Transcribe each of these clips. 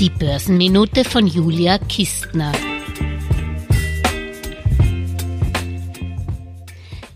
Die Börsenminute von Julia Kistner.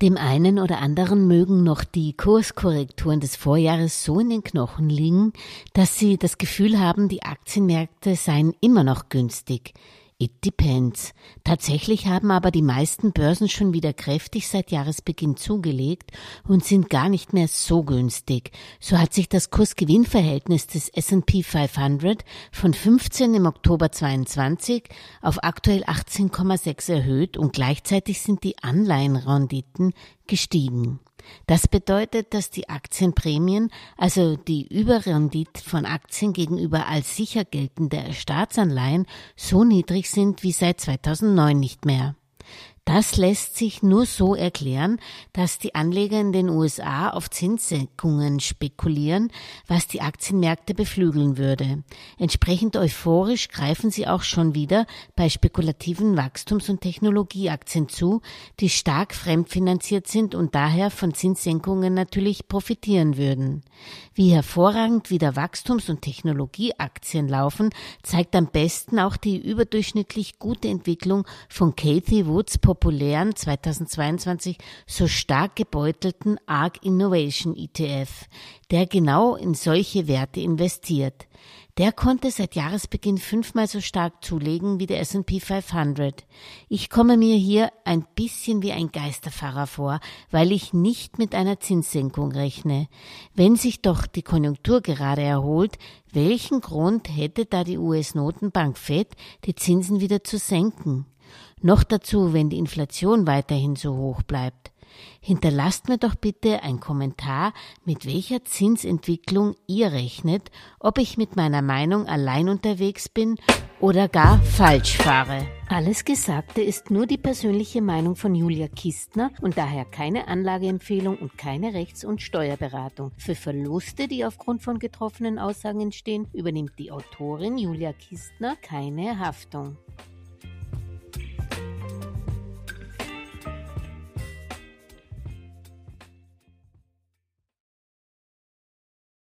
Dem einen oder anderen mögen noch die Kurskorrekturen des Vorjahres so in den Knochen liegen, dass sie das Gefühl haben, die Aktienmärkte seien immer noch günstig. It depends. Tatsächlich haben aber die meisten Börsen schon wieder kräftig seit Jahresbeginn zugelegt und sind gar nicht mehr so günstig. So hat sich das Kursgewinnverhältnis des S&P 500 von 15 im Oktober 22 auf aktuell 18,6 erhöht und gleichzeitig sind die Anleihenrenditen gestiegen. Das bedeutet, dass die Aktienprämien, also die Überrendite von Aktien gegenüber als sicher geltende Staatsanleihen, so niedrig sind wie seit 2009 nicht mehr. Das lässt sich nur so erklären, dass die Anleger in den USA auf Zinssenkungen spekulieren, was die Aktienmärkte beflügeln würde. Entsprechend euphorisch greifen sie auch schon wieder bei spekulativen Wachstums- und Technologieaktien zu, die stark fremdfinanziert sind und daher von Zinssenkungen natürlich profitieren würden. Wie hervorragend wieder Wachstums- und Technologieaktien laufen, zeigt am besten auch die überdurchschnittlich gute Entwicklung von Kathy Woods populären 2022 so stark gebeutelten ARC Innovation ETF, der genau in solche Werte investiert. Der konnte seit Jahresbeginn fünfmal so stark zulegen wie der S&P 500. Ich komme mir hier ein bisschen wie ein Geisterfahrer vor, weil ich nicht mit einer Zinssenkung rechne. Wenn sich doch die Konjunktur gerade erholt, welchen Grund hätte da die US-Notenbank Fed, die Zinsen wieder zu senken? Noch dazu, wenn die Inflation weiterhin so hoch bleibt. Hinterlasst mir doch bitte ein Kommentar, mit welcher Zinsentwicklung ihr rechnet, ob ich mit meiner Meinung allein unterwegs bin oder gar falsch fahre. Alles Gesagte ist nur die persönliche Meinung von Julia Kistner und daher keine Anlageempfehlung und keine Rechts- und Steuerberatung. Für Verluste, die aufgrund von getroffenen Aussagen entstehen, übernimmt die Autorin Julia Kistner keine Haftung.